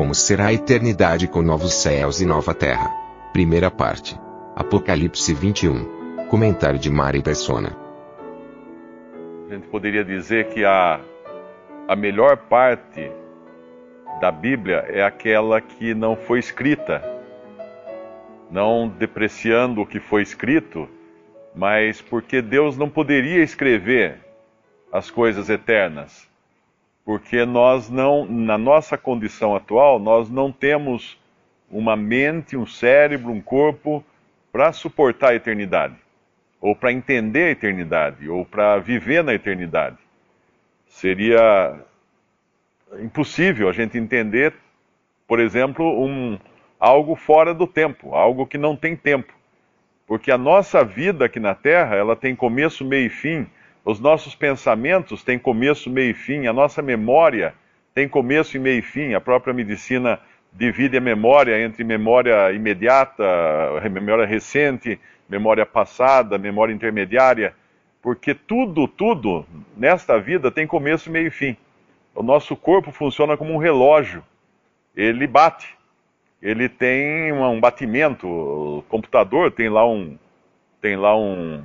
Como será a eternidade com novos céus e nova terra? Primeira parte. Apocalipse 21. Comentário de Mari Persona. A gente poderia dizer que a, a melhor parte da Bíblia é aquela que não foi escrita. Não depreciando o que foi escrito, mas porque Deus não poderia escrever as coisas eternas. Porque nós não, na nossa condição atual, nós não temos uma mente, um cérebro, um corpo para suportar a eternidade, ou para entender a eternidade, ou para viver na eternidade. Seria impossível a gente entender, por exemplo, um, algo fora do tempo, algo que não tem tempo. Porque a nossa vida aqui na Terra, ela tem começo, meio e fim. Os nossos pensamentos têm começo, meio e fim. A nossa memória tem começo e meio e fim. A própria medicina divide a memória entre memória imediata, memória recente, memória passada, memória intermediária, porque tudo, tudo nesta vida tem começo, meio e fim. O nosso corpo funciona como um relógio. Ele bate. Ele tem um batimento. O computador tem lá um, tem lá um,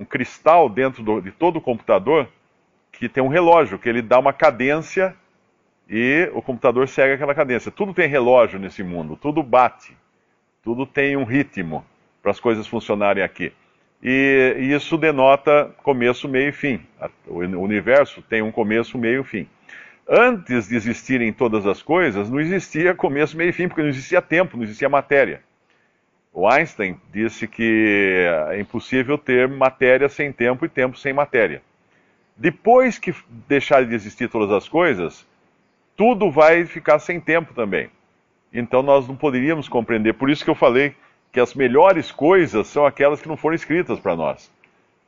um cristal dentro do, de todo o computador que tem um relógio, que ele dá uma cadência e o computador segue aquela cadência. Tudo tem relógio nesse mundo, tudo bate, tudo tem um ritmo para as coisas funcionarem aqui. E, e, isso denota começo, meio e fim. O universo tem um começo, meio e fim. Antes de existirem todas as coisas, não existia começo, meio e fim, porque não existia tempo, não existia matéria. O Einstein disse que é impossível ter matéria sem tempo e tempo sem matéria. Depois que deixarem de existir todas as coisas, tudo vai ficar sem tempo também. Então nós não poderíamos compreender. Por isso que eu falei que as melhores coisas são aquelas que não foram escritas para nós,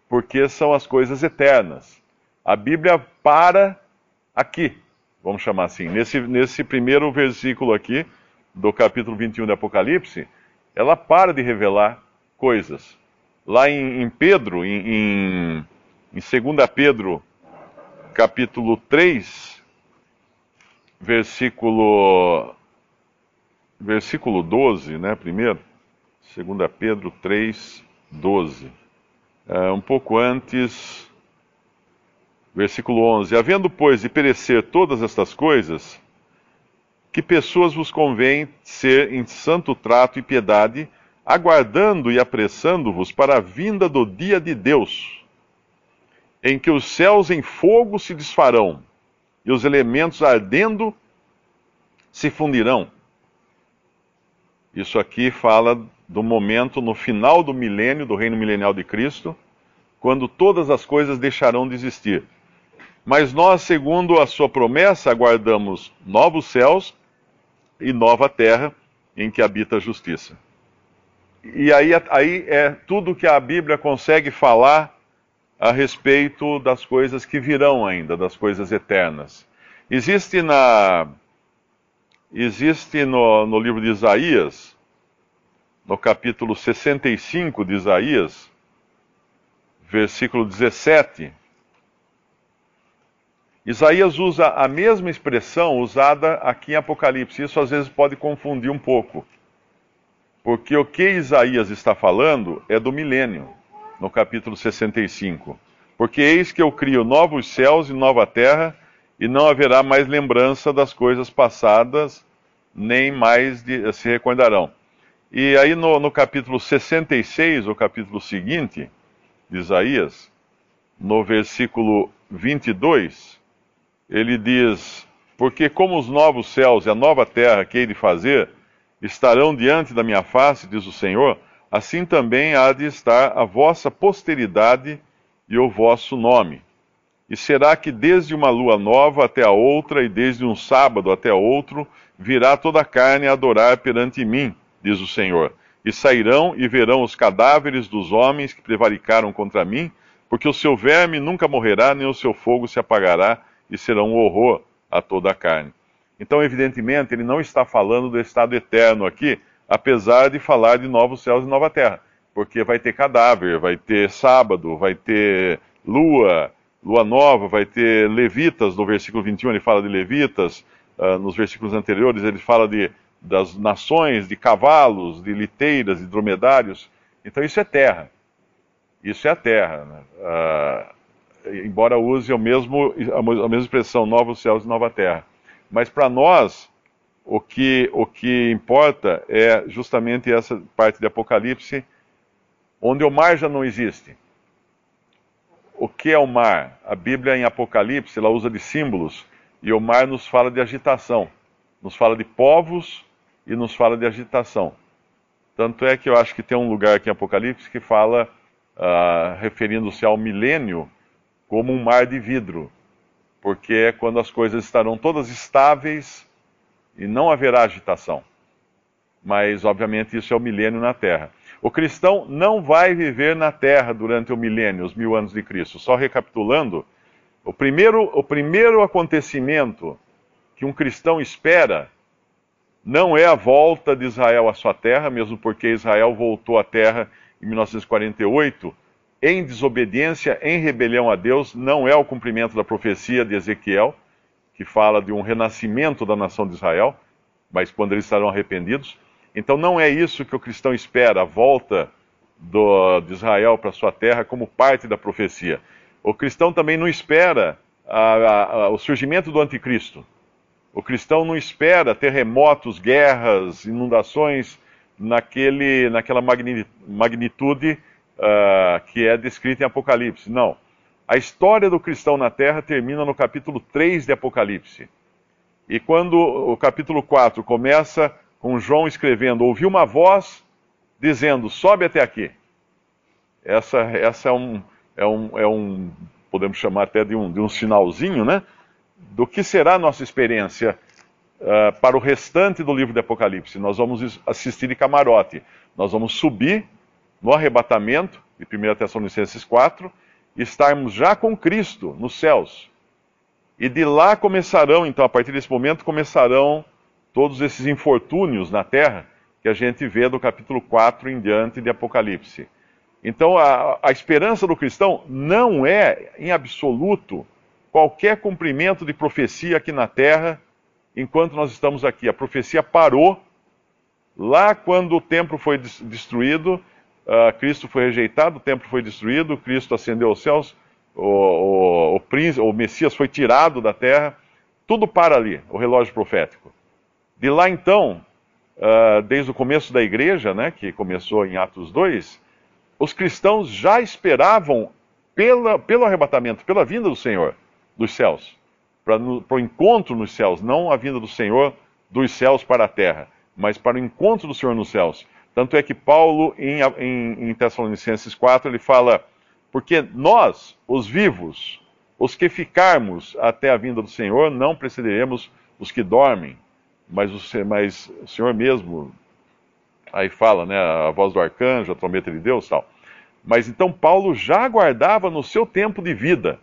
porque são as coisas eternas. A Bíblia para aqui, vamos chamar assim, nesse, nesse primeiro versículo aqui, do capítulo 21 de Apocalipse, ela para de revelar coisas. Lá em, em Pedro, em, em, em 2 Pedro, capítulo 3, versículo versículo 12, né, primeiro, 2 Pedro 3, 12. É, um pouco antes, versículo 11: Havendo, pois, de perecer todas estas coisas, que pessoas vos convém ser em santo trato e piedade, aguardando e apressando-vos para a vinda do dia de Deus, em que os céus em fogo se desfarão e os elementos ardendo se fundirão. Isso aqui fala do momento no final do milênio, do reino milenial de Cristo, quando todas as coisas deixarão de existir. Mas nós, segundo a sua promessa, aguardamos novos céus e nova terra em que habita a justiça. E aí, aí é tudo que a Bíblia consegue falar a respeito das coisas que virão ainda, das coisas eternas. Existe na existe no, no livro de Isaías, no capítulo 65 de Isaías, versículo 17. Isaías usa a mesma expressão usada aqui em Apocalipse. Isso às vezes pode confundir um pouco. Porque o que Isaías está falando é do milênio no capítulo 65. Porque eis que eu crio novos céus e nova terra, e não haverá mais lembrança das coisas passadas, nem mais de, se recordarão. E aí no, no capítulo 66, o capítulo seguinte de Isaías, no versículo 22, ele diz: Porque como os novos céus e a nova terra que hei de fazer estarão diante da minha face, diz o Senhor, assim também há de estar a vossa posteridade e o vosso nome. E será que desde uma lua nova até a outra, e desde um sábado até outro, virá toda a carne a adorar perante mim, diz o Senhor. E sairão e verão os cadáveres dos homens que prevaricaram contra mim, porque o seu verme nunca morrerá, nem o seu fogo se apagará, e será um horror a toda a carne. Então, evidentemente, ele não está falando do estado eterno aqui, apesar de falar de novos céus e nova terra, porque vai ter cadáver, vai ter sábado, vai ter lua, lua nova, vai ter levitas, no versículo 21 ele fala de levitas, uh, nos versículos anteriores ele fala de, das nações, de cavalos, de liteiras, de dromedários. Então isso é terra. Isso é a terra. Né? Uh, embora use o mesmo, a mesma expressão, novos céus e nova terra. Mas para nós, o que, o que importa é justamente essa parte de Apocalipse, onde o mar já não existe. O que é o mar? A Bíblia em Apocalipse ela usa de símbolos e o mar nos fala de agitação, nos fala de povos e nos fala de agitação. Tanto é que eu acho que tem um lugar aqui em Apocalipse que fala, uh, referindo-se ao milênio, como um mar de vidro, porque é quando as coisas estarão todas estáveis e não haverá agitação. Mas, obviamente, isso é o milênio na Terra. O cristão não vai viver na Terra durante o milênio, os mil anos de Cristo. Só recapitulando, o primeiro, o primeiro acontecimento que um cristão espera não é a volta de Israel à sua terra, mesmo porque Israel voltou à terra em 1948 em desobediência, em rebelião a Deus, não é o cumprimento da profecia de Ezequiel, que fala de um renascimento da nação de Israel, mas quando eles estarão arrependidos. Então não é isso que o cristão espera, a volta do, de Israel para sua terra como parte da profecia. O cristão também não espera a, a, a, o surgimento do anticristo. O cristão não espera terremotos, guerras, inundações naquele, naquela magnitude uh, que é descrita em Apocalipse. Não. A história do cristão na terra termina no capítulo 3 de Apocalipse. E quando o capítulo 4 começa com João escrevendo, ouviu uma voz dizendo: sobe até aqui. Essa, essa é, um, é, um, é um, podemos chamar até de um, de um sinalzinho, né? Do que será a nossa experiência uh, para o restante do livro de Apocalipse. Nós vamos assistir de camarote. Nós vamos subir no arrebatamento, de 1 Tessalonicenses 4, estarmos já com Cristo nos céus. E de lá começarão, então, a partir desse momento, começarão todos esses infortúnios na terra que a gente vê do capítulo 4 em diante de Apocalipse. Então, a, a esperança do cristão não é, em absoluto, qualquer cumprimento de profecia aqui na terra enquanto nós estamos aqui. A profecia parou lá quando o templo foi destruído uh, Cristo foi rejeitado, o templo foi destruído, Cristo ascendeu aos céus, o, o, o, príncipe, o Messias foi tirado da terra, tudo para ali, o relógio profético. De lá então, uh, desde o começo da igreja, né, que começou em Atos 2, os cristãos já esperavam pela, pelo arrebatamento, pela vinda do Senhor dos céus, para o encontro nos céus, não a vinda do Senhor dos céus para a terra, mas para o encontro do Senhor nos céus. Tanto é que Paulo, em, em, em Tessalonicenses 4, ele fala: Porque nós, os vivos, os que ficarmos até a vinda do Senhor, não precederemos os que dormem, mas o, mas o Senhor mesmo, aí fala, né, a voz do arcanjo, a trombeta de Deus tal. Mas então Paulo já aguardava no seu tempo de vida.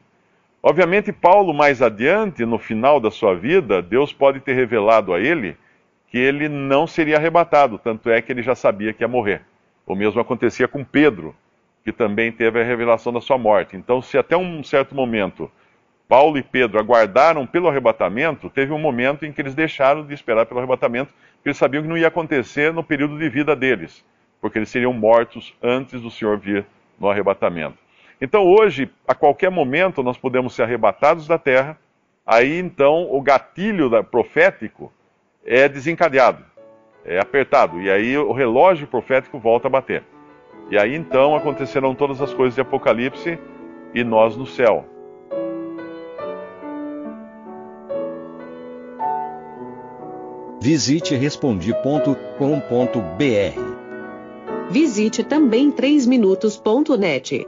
Obviamente, Paulo, mais adiante, no final da sua vida, Deus pode ter revelado a ele que ele não seria arrebatado, tanto é que ele já sabia que ia morrer. O mesmo acontecia com Pedro, que também teve a revelação da sua morte. Então, se até um certo momento Paulo e Pedro aguardaram pelo arrebatamento, teve um momento em que eles deixaram de esperar pelo arrebatamento, porque eles sabiam que não ia acontecer no período de vida deles, porque eles seriam mortos antes do Senhor vir no arrebatamento. Então, hoje, a qualquer momento, nós podemos ser arrebatados da terra, aí então o gatilho profético é desencadeado, é apertado, e aí o relógio profético volta a bater. E aí então acontecerão todas as coisas de Apocalipse e nós no céu. Visite respondi.com.br. Visite também 3minutos.net.